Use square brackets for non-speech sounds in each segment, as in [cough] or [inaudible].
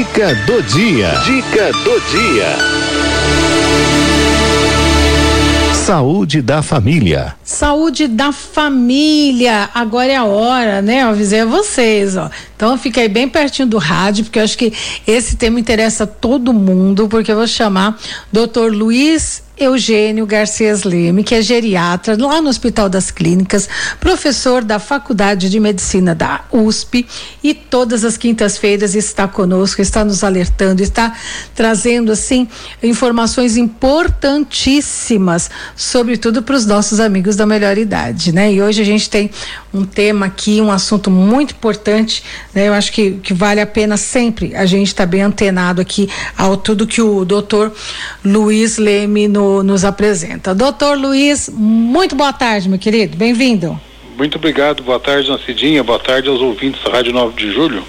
Dica do dia. Dica do dia. Saúde da família. Saúde da família. Agora é a hora, né? Eu avisei a vocês, ó. Então fica aí bem pertinho do rádio, porque eu acho que esse tema interessa todo mundo, porque eu vou chamar Dr. Luiz Eugênio Garcias Leme, que é geriatra lá no Hospital das Clínicas, professor da Faculdade de Medicina da USP e todas as quintas-feiras está conosco, está nos alertando, está trazendo assim informações importantíssimas, sobretudo para os nossos amigos da melhor idade, né? E hoje a gente tem um tema aqui, um assunto muito importante, né? Eu acho que, que vale a pena sempre a gente estar tá bem antenado aqui ao tudo que o doutor Luiz Leme no nos apresenta. Doutor Luiz, muito boa tarde, meu querido. Bem-vindo. Muito obrigado. Boa tarde, Cidinha. Boa tarde aos ouvintes da Rádio 9 de Julho.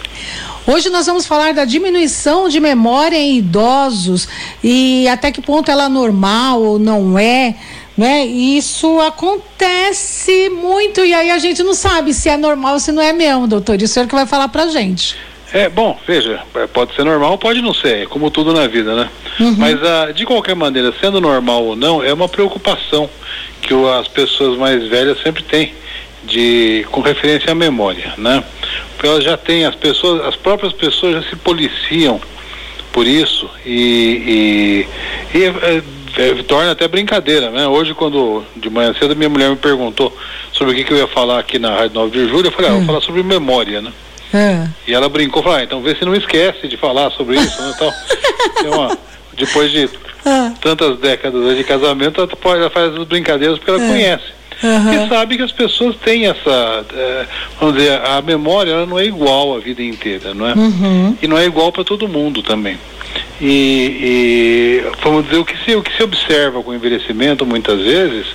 Hoje nós vamos falar da diminuição de memória em idosos e até que ponto ela é normal ou não é, né? Isso acontece muito e aí a gente não sabe se é normal ou se não é mesmo, doutor. Isso é o que vai falar pra gente. É, bom, veja, é, pode ser normal, pode não ser, é como tudo na vida, né? Uhum. Mas, ah, de qualquer maneira, sendo normal ou não, é uma preocupação que o, as pessoas mais velhas sempre têm de, com referência à memória, né? Porque elas já têm, as pessoas, as próprias pessoas já se policiam por isso e, e, e é, é, torna até brincadeira, né? Hoje, quando de manhã cedo minha mulher me perguntou sobre o que, que eu ia falar aqui na Rádio 9 de Julho, eu falei, ah, vou hum. falar sobre memória, né? É. E ela brincou, falou, ah, então vê se não esquece de falar sobre isso, né? [laughs] Então, uma, depois de ah. tantas décadas de casamento, ela, pode, ela faz as brincadeiras porque ela é. conhece. Uhum. E sabe que as pessoas têm essa, é, vamos dizer, a memória ela não é igual a vida inteira, não é? Uhum. E não é igual para todo mundo também. E, e, vamos dizer, o que, se, o que se observa com o envelhecimento muitas vezes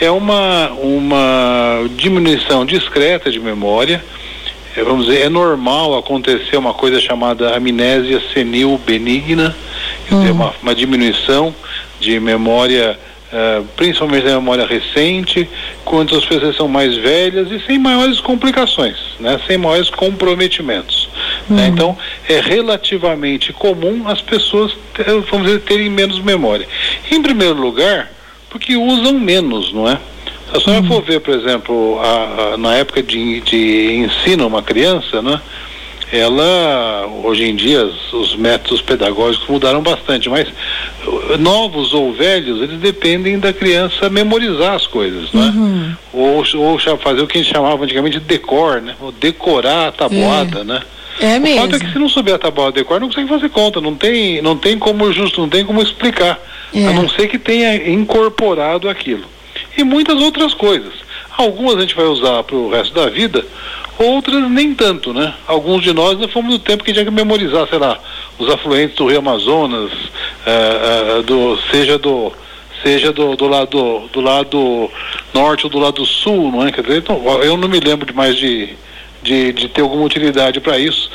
é uma, uma diminuição discreta de memória, vamos dizer, é normal acontecer uma coisa chamada amnésia senil benigna, quer dizer, uhum. uma, uma diminuição de memória, uh, principalmente da memória recente, quando as pessoas são mais velhas e sem maiores complicações, né, sem maiores comprometimentos. Né? Uhum. Então, é relativamente comum as pessoas, vamos dizer, terem menos memória. Em primeiro lugar, porque usam menos, não é? Se a senhora uhum. for ver, por exemplo, a, a, na época de, de ensino uma criança, né? Ela, hoje em dia, os métodos pedagógicos mudaram bastante, mas uh, novos ou velhos, eles dependem da criança memorizar as coisas, né? Uhum. Ou, ou fazer o que a gente chamava antigamente de decor, né? Ou decorar a tabuada, é. né? É mesmo. O fato é que se não souber a tabuada de decor, não consegue fazer conta, não tem, não tem como justo, não tem como explicar, é. a não ser que tenha incorporado aquilo e muitas outras coisas. Algumas a gente vai usar para o resto da vida, outras nem tanto, né? Alguns de nós nós fomos no tempo que tinha que memorizar, sei lá, os afluentes do Rio Amazonas, é, é, do, seja do seja do, do lado do lado norte ou do lado sul, não é? Quer dizer, então, eu não me lembro mais de, de, de ter alguma utilidade para isso.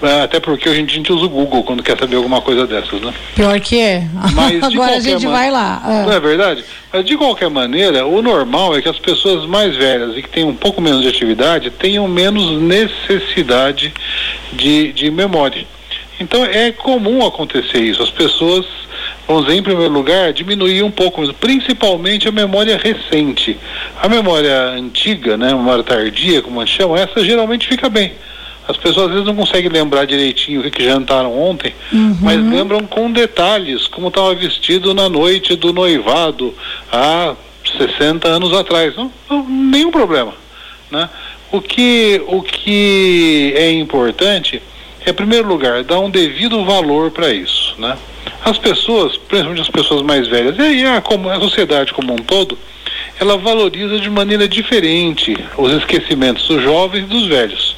É, até porque hoje a gente usa o Google quando quer saber alguma coisa dessas, né? Pior que é. Mas [laughs] Agora a gente man... vai lá. É. Não é verdade? Mas de qualquer maneira, o normal é que as pessoas mais velhas e que têm um pouco menos de atividade tenham menos necessidade de, de memória. Então é comum acontecer isso. As pessoas, vamos dizer, em primeiro lugar, diminuir um pouco, principalmente a memória recente. A memória antiga, né, a memória tardia, como a gente chama, essa geralmente fica bem. As pessoas às vezes não conseguem lembrar direitinho o que, jantaram ontem, uhum. mas lembram com detalhes, como estava vestido na noite do noivado há 60 anos atrás. Não, não, nenhum problema. Né? O, que, o que é importante é, em primeiro lugar, dar um devido valor para isso. Né? As pessoas, principalmente as pessoas mais velhas, e a, a sociedade como um todo, ela valoriza de maneira diferente os esquecimentos dos jovens e dos velhos.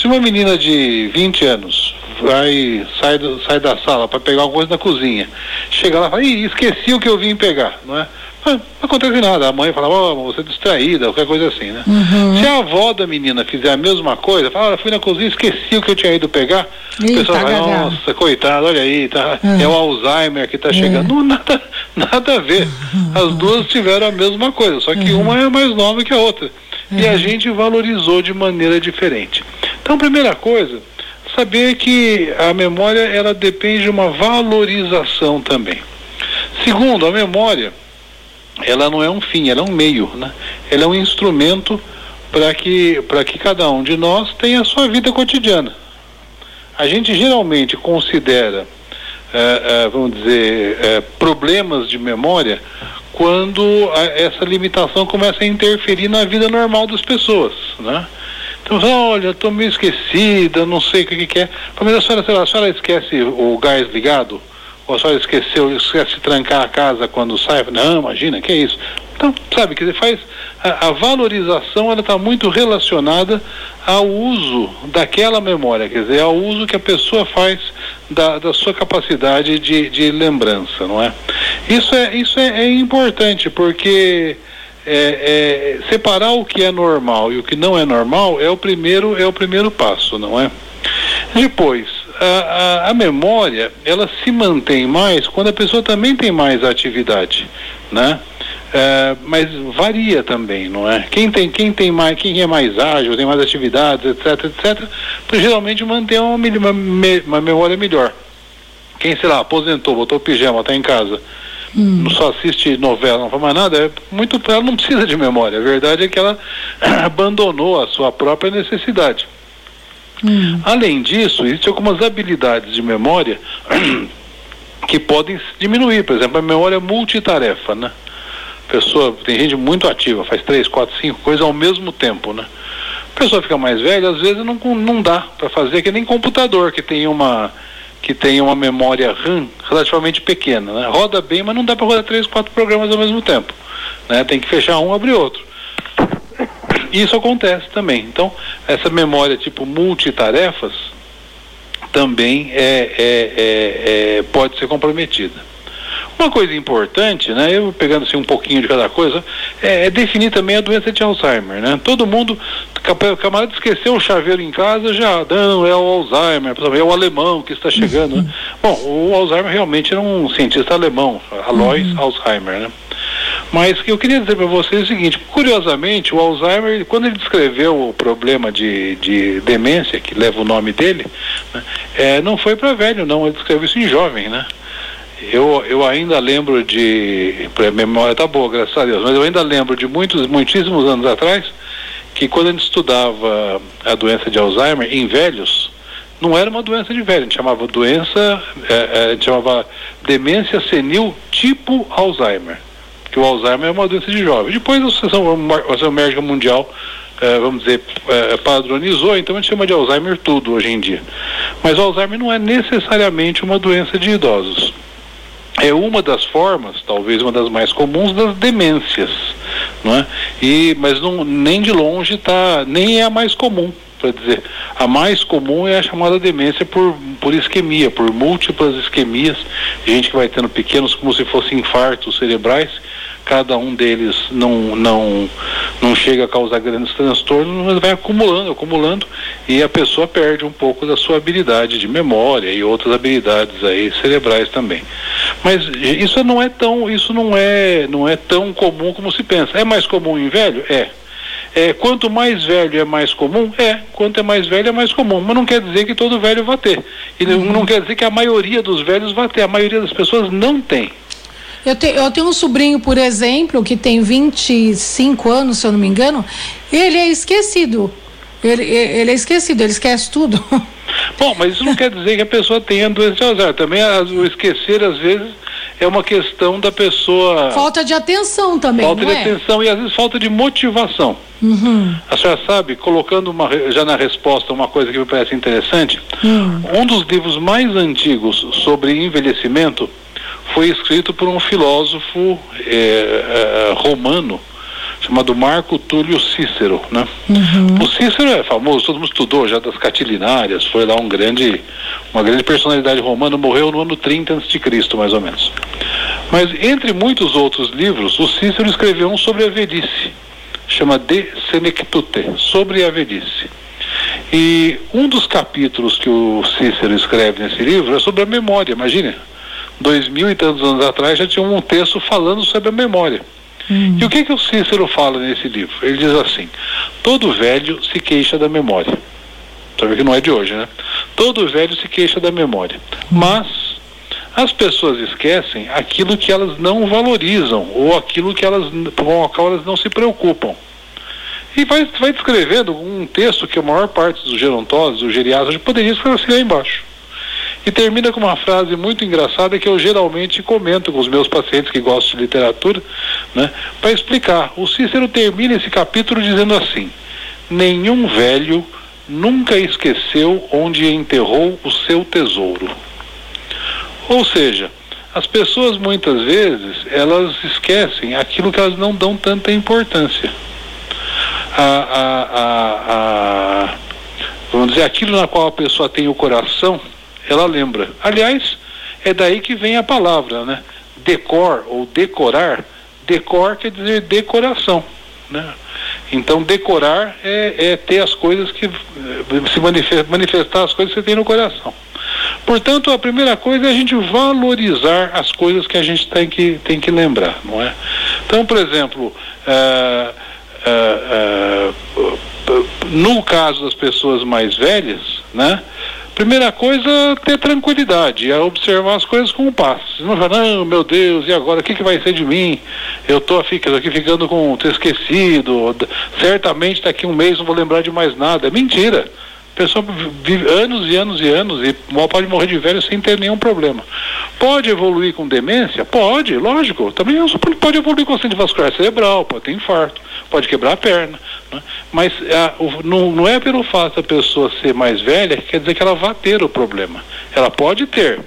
Se uma menina de 20 anos vai sai, do, sai da sala para pegar alguma coisa na cozinha, chega lá e fala, Ih, esqueci o que eu vim pegar, não é? Não, acontece nada. A mãe fala, oh, você é distraída, qualquer coisa assim, né? Uhum. Se a avó da menina fizer a mesma coisa, fala, ah, fui na cozinha, esqueci o que eu tinha ido pegar, Ih, o pessoal tá vai, nossa, coitado, olha aí, tá, uhum. é o Alzheimer que está chegando. Não, nada, [laughs] nada a ver. As duas tiveram a mesma coisa, só que uhum. uma é mais nova que a outra. E a gente valorizou de maneira diferente. Então, primeira coisa, saber que a memória ela depende de uma valorização também. Segundo, a memória ela não é um fim, ela é um meio, né? Ela é um instrumento para que para que cada um de nós tenha a sua vida cotidiana. A gente geralmente considera, eh, eh, vamos dizer, eh, problemas de memória quando a, essa limitação começa a interferir na vida normal das pessoas, né? Então, olha, estou meio esquecida, não sei o que, que é. Mas a senhora, sei lá, a senhora esquece o gás ligado? Ou a senhora esqueceu, esquece de trancar a casa quando sai? Não, imagina, que é isso? Então, sabe, que faz a, a valorização ela está muito relacionada ao uso daquela memória, quer dizer, ao uso que a pessoa faz da, da sua capacidade de, de lembrança, não é? Isso é, isso é, é importante porque é, é, separar o que é normal e o que não é normal é o primeiro é o primeiro passo, não é? Depois, a, a, a, memória ela se mantém mais quando a pessoa também tem mais atividade, né? É, mas varia também, não é? Quem tem, quem tem mais, quem é mais ágil, tem mais atividades, etc, etc, geralmente mantém uma, uma, uma memória melhor. Quem, sei lá, aposentou, botou pijama, está em casa, hum. não só assiste novela, não faz mais nada, é muito, ela não precisa de memória. A verdade é que ela [clears throat] abandonou a sua própria necessidade. Hum. Além disso, existem algumas habilidades de memória [clears throat] que podem diminuir, por exemplo, a memória multitarefa, né? pessoa, tem gente muito ativa, faz três, quatro, cinco coisas ao mesmo tempo, né? A pessoa fica mais velha, às vezes não, não dá para fazer, que nem computador que tem uma que tem uma memória RAM relativamente pequena, né? Roda bem, mas não dá para rodar três, quatro programas ao mesmo tempo, né? Tem que fechar um, abrir outro. Isso acontece também. Então, essa memória tipo multitarefas também é, é, é, é pode ser comprometida. Uma coisa importante, né, eu pegando assim um pouquinho de cada coisa, é, é definir também a doença de Alzheimer, né? Todo mundo, o camarada esqueceu o chaveiro em casa, já, não, é o Alzheimer, é o alemão que está chegando, né? Bom, o Alzheimer realmente era um cientista alemão, Alois uhum. Alzheimer, né? Mas que eu queria dizer para vocês é o seguinte, curiosamente, o Alzheimer, quando ele descreveu o problema de, de demência, que leva o nome dele, né, é, não foi para velho, não, ele descreveu isso em jovem, né? Eu, eu ainda lembro de. A memória tá boa, graças a Deus, mas eu ainda lembro de muitos, muitíssimos anos atrás, que quando a gente estudava a doença de Alzheimer em velhos, não era uma doença de velho, a gente chamava doença, é, é, a gente chamava demência senil tipo Alzheimer. Que o Alzheimer é uma doença de jovem. Depois a Associação, a Associação Médica Mundial é, vamos dizer, é, padronizou, então a gente chama de Alzheimer tudo hoje em dia. Mas o Alzheimer não é necessariamente uma doença de idosos é uma das formas, talvez uma das mais comuns das demências, não é? E mas não nem de longe tá, nem é a mais comum, para dizer. A mais comum é a chamada demência por por isquemia, por múltiplas isquemias, gente que vai tendo pequenos como se fossem infartos cerebrais cada um deles não, não, não chega a causar grandes transtornos, mas vai acumulando, acumulando, e a pessoa perde um pouco da sua habilidade de memória e outras habilidades aí cerebrais também. Mas isso não é tão, isso não é, não é tão comum como se pensa. É mais comum em velho? É. É, quanto mais velho é mais comum? É, quanto é mais velho é mais comum, mas não quer dizer que todo velho vai ter. E uhum. não quer dizer que a maioria dos velhos vai ter, a maioria das pessoas não tem. Eu, te, eu tenho um sobrinho, por exemplo, que tem 25 anos, se eu não me engano, ele é esquecido. Ele, ele é esquecido, ele esquece tudo. [laughs] Bom, mas isso não quer dizer que a pessoa tenha doença de Alzheimer. Também o esquecer, às vezes, é uma questão da pessoa. Falta de atenção também. Falta de é? atenção e às vezes falta de motivação. Uhum. A senhora sabe, colocando uma, já na resposta uma coisa que me parece interessante, uhum. um dos livros mais antigos sobre envelhecimento foi escrito por um filósofo é, é, romano chamado Marco Túlio Cícero, né? Uhum. O Cícero é famoso, todo mundo estudou já das catilinárias, foi lá um grande, uma grande personalidade romana, morreu no ano 30 a.C., mais ou menos. Mas entre muitos outros livros, o Cícero escreveu um sobre a velhice, chama De Senectute, sobre a velhice. E um dos capítulos que o Cícero escreve nesse livro é sobre a memória, imagine dois mil e tantos anos atrás, já tinha um texto falando sobre a memória. Hum. E o que, que o Cícero fala nesse livro? Ele diz assim: todo velho se queixa da memória. Sabe que não é de hoje, né? Todo velho se queixa da memória. Mas as pessoas esquecem aquilo que elas não valorizam ou aquilo que elas, com o qual elas não se preocupam. E vai, vai descrevendo um texto que a maior parte dos gerontoses, dos geriatras, poderia escrever lá embaixo. E termina com uma frase muito engraçada que eu geralmente comento com os meus pacientes que gostam de literatura, né, para explicar. O Cícero termina esse capítulo dizendo assim: Nenhum velho nunca esqueceu onde enterrou o seu tesouro. Ou seja, as pessoas muitas vezes elas esquecem aquilo que elas não dão tanta importância. A, a, a, vamos dizer, aquilo na qual a pessoa tem o coração, ela lembra. Aliás, é daí que vem a palavra, né? Decor ou decorar. Decor quer dizer decoração, né? Então, decorar é, é ter as coisas que. se manifestar, as coisas que você tem no coração. Portanto, a primeira coisa é a gente valorizar as coisas que a gente tem que, tem que lembrar, não é? Então, por exemplo, uh, uh, no caso das pessoas mais velhas, né? Primeira coisa, ter tranquilidade, é observar as coisas com paz. Não falar, não, meu Deus, e agora, o que, que vai ser de mim? Eu estou aqui, aqui ficando com, tô esquecido, certamente daqui um mês não vou lembrar de mais nada. É mentira. A pessoa vive anos e anos e anos e pode morrer de velho sem ter nenhum problema. Pode evoluir com demência? Pode, lógico. Também pode evoluir com acidente vascular cerebral, pode ter infarto, pode quebrar a perna. Né? Mas a, o, não, não é pelo fato da pessoa ser mais velha que quer dizer que ela vai ter o problema. Ela pode ter.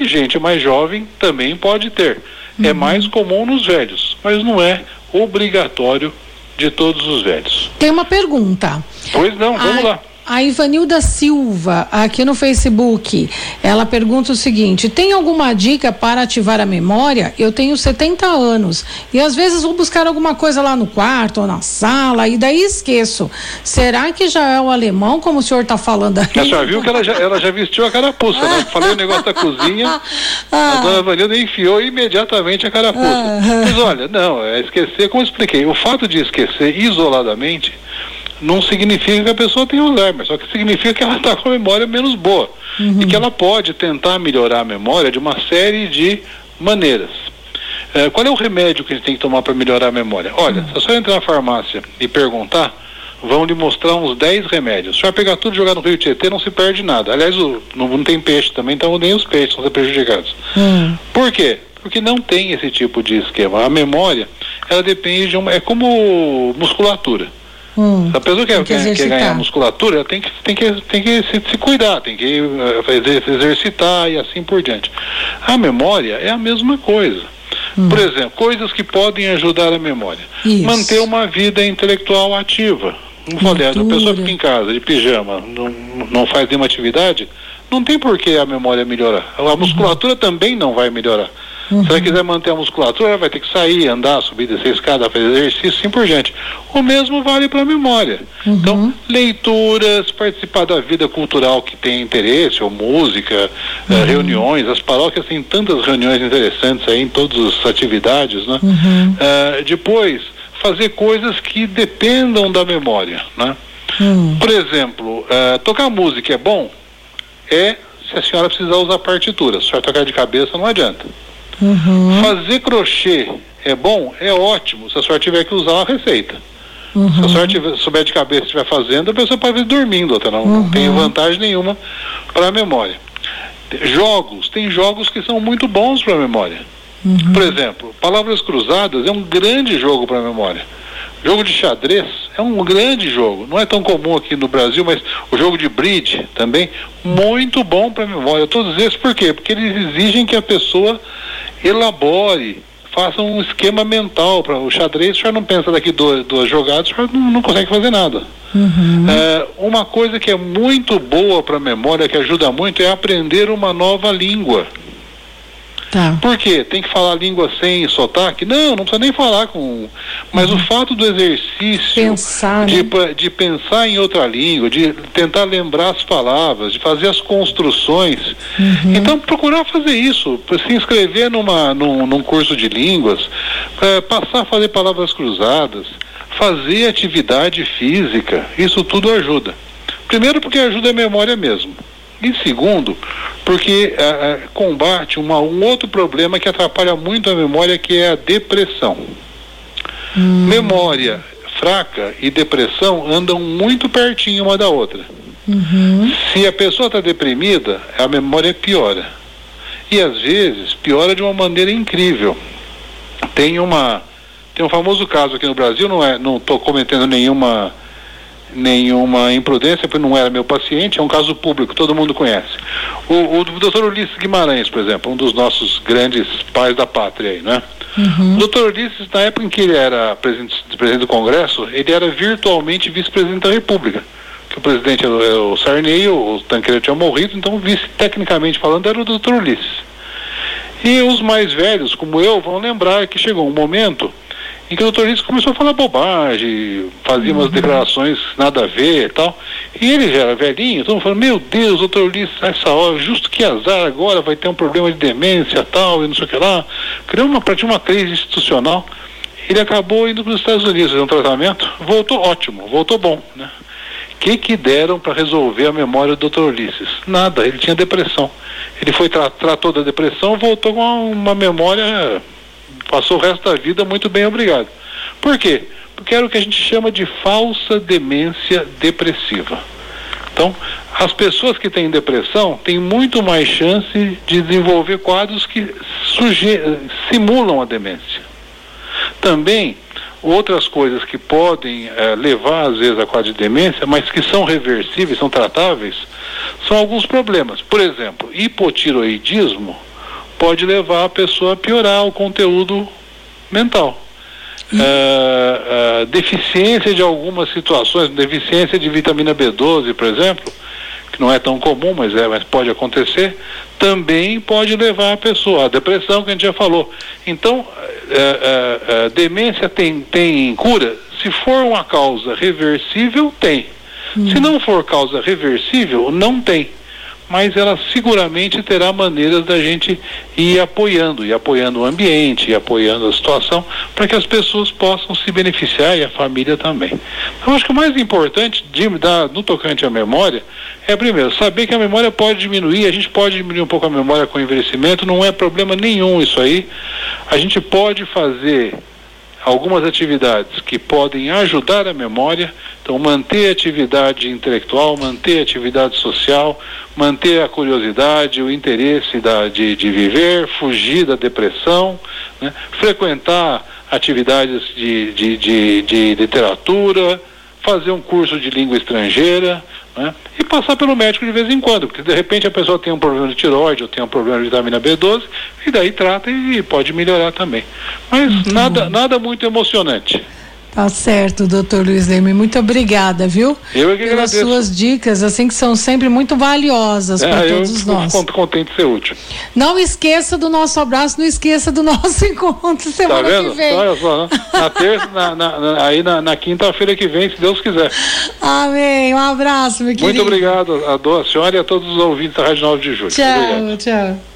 E gente mais jovem também pode ter. É uhum. É mais comum nos velhos, mas não é obrigatório de todos os velhos. Tem uma pergunta. Pois não, vamos lá. A Ivanilda Silva, aqui no Facebook, ela pergunta o seguinte: tem alguma dica para ativar a memória? Eu tenho 70 anos e às vezes vou buscar alguma coisa lá no quarto ou na sala e daí esqueço. Será que já é o alemão, como o senhor está falando aí? A senhora viu que ela já, ela já vestiu a carapuça, né? Falei o negócio da cozinha, [laughs] ah. a dona Ivanilda enfiou imediatamente a carapuça. Ah. Mas olha, não, é esquecer, como eu expliquei, o fato de esquecer isoladamente não significa que a pessoa tem Alzheimer, só que significa que ela está com a memória menos boa uhum. e que ela pode tentar melhorar a memória de uma série de maneiras. É, qual é o remédio que a gente tem que tomar para melhorar a memória? Olha, uhum. se a senhora entrar na farmácia e perguntar, vão lhe mostrar uns 10 remédios. Se a pegar tudo e jogar no Rio Tietê, não se perde nada. Aliás, o, não, não, tem peixe também, então nem os peixes vão ser prejudicados. Uhum. Por quê? Porque não tem esse tipo de esquema. A memória, ela depende de uma. É como musculatura. Hum, Se a pessoa quer, que quer, ganhar musculatura, ela tem que, tem que, tem que se, se cuidar, tem que fazer, exercitar e assim por diante. A memória é a mesma coisa. Hum. Por exemplo, coisas que podem ajudar a memória. Isso. Manter uma vida intelectual ativa. Não falei, a pessoa fica em casa de pijama, não, não faz nenhuma atividade, não tem por que a memória melhorar. A musculatura uhum. também não vai melhorar. Uhum. Se ela quiser manter a musculatura, ela vai ter que sair, andar, subir, descer escada, fazer exercício, assim por diante. O mesmo vale para a memória. Uhum. Então, leituras, participar da vida cultural que tem interesse, ou música, eh, uhum. reuniões, as paróquias têm tantas reuniões interessantes aí em todas as atividades, né? Uh, depois, fazer coisas que dependam da memória, né? Uhum. Por exemplo, uh, tocar música é bom? É se a senhora precisar usar partitura. Se a senhora tocar de cabeça, não adianta. Uhum. Fazer crochê é bom? É ótimo, se a senhora tiver que usar uma receita. Uhum. Se a senhora tiver, souber de cabeça estiver fazendo, a pessoa pode ir dormindo até não, uhum. não tem vantagem nenhuma para a memória. Jogos, tem jogos que são muito bons para a memória. Uhum. Por exemplo, Palavras Cruzadas é um grande jogo para a memória. Jogo de xadrez é um grande jogo. Não é tão comum aqui no Brasil, mas o jogo de bridge também, muito bom para a memória. Todos esses por quê? Porque eles exigem que a pessoa elabore, faça um esquema mental para o xadrez. O senhor não pensa daqui duas, duas jogadas, o senhor não, não consegue fazer nada. Uhum. É, uma coisa que é muito boa para a memória, que ajuda muito, é aprender uma nova língua. Tá. Por quê? Tem que falar língua sem sotaque? Não, não precisa nem falar com. Mas uhum. o fato do exercício pensar, de, né? de pensar em outra língua, de tentar lembrar as palavras, de fazer as construções. Uhum. Então, procurar fazer isso, se inscrever numa, num, num curso de línguas, é, passar a fazer palavras cruzadas, fazer atividade física, isso tudo ajuda. Primeiro porque ajuda a memória mesmo. E segundo, porque é, combate uma, um outro problema que atrapalha muito a memória, que é a depressão. Hum. Memória fraca e depressão andam muito pertinho uma da outra. Uhum. Se a pessoa está deprimida, a memória piora. E às vezes piora de uma maneira incrível. Tem uma tem um famoso caso aqui no Brasil, não é, não estou cometendo nenhuma nenhuma imprudência, porque não era meu paciente, é um caso público, todo mundo conhece. O, o doutor Ulisses Guimarães, por exemplo, um dos nossos grandes pais da pátria aí, né? Uhum. O doutor Ulisses, na época em que ele era presidente, presidente do Congresso, ele era virtualmente vice-presidente da República. Que o presidente era o Sarney, o Tancredo tinha morrido, então o vice, tecnicamente falando, era o doutor Ulisses. E os mais velhos, como eu, vão lembrar que chegou um momento em que o doutor Ulisses começou a falar bobagem, fazia umas uhum. declarações nada a ver e tal. E ele já era velhinho, todo mundo falando, meu Deus, doutor Ulisses, essa hora, justo que azar agora, vai ter um problema de demência tal, e não sei o que lá. Criou uma, uma crise institucional. Ele acabou indo para os Estados Unidos fazer um tratamento, voltou ótimo, voltou bom, né? O que, que deram para resolver a memória do Dr. Ulisses? Nada, ele tinha depressão. Ele foi tra tratou da depressão, voltou com uma, uma memória Passou o resto da vida muito bem, obrigado. Por quê? Porque era o que a gente chama de falsa demência depressiva. Então, as pessoas que têm depressão têm muito mais chance de desenvolver quadros que simulam a demência. Também, outras coisas que podem eh, levar, às vezes, a quadro de demência, mas que são reversíveis, são tratáveis, são alguns problemas. Por exemplo, hipotiroidismo pode levar a pessoa a piorar o conteúdo mental. Uh, uh, deficiência de algumas situações, deficiência de vitamina B12, por exemplo, que não é tão comum, mas, é, mas pode acontecer, também pode levar a pessoa à depressão, que a gente já falou. Então, uh, demência tem, tem cura? Se for uma causa reversível, tem. Hum. Se não for causa reversível, não tem mas ela seguramente terá maneiras da gente ir apoiando, e apoiando o ambiente, e apoiando a situação, para que as pessoas possam se beneficiar e a família também. Então, acho que o mais importante de, da, no tocante à memória é, primeiro, saber que a memória pode diminuir, a gente pode diminuir um pouco a memória com o envelhecimento, não é problema nenhum isso aí. A gente pode fazer algumas atividades que podem ajudar a memória, então manter a atividade intelectual, manter a atividade social, manter a curiosidade, o interesse da, de, de viver, fugir da depressão, né? frequentar atividades de, de, de, de literatura, fazer um curso de língua estrangeira, né? E passar pelo médico de vez em quando, porque de repente a pessoa tem um problema de tiroide ou tem um problema de vitamina B12, e daí trata e pode melhorar também. Mas muito nada, nada muito emocionante. Tá certo, doutor Luiz Leme. Muito obrigada, viu? Eu é que Pelas agradeço. suas dicas, assim, que são sempre muito valiosas é, para todos eu nós. Eu contente de ser útil. Não esqueça do nosso abraço, não esqueça do [laughs] nosso encontro semana tá vendo? que vem. Olha só, né? na terça, na, na, aí na, na quinta-feira que vem, se Deus quiser. Amém. Um abraço, meu querido. Muito obrigado a, a senhora e a todos os ouvintes da Rádio 9 de Julho. Tchau, obrigado. tchau.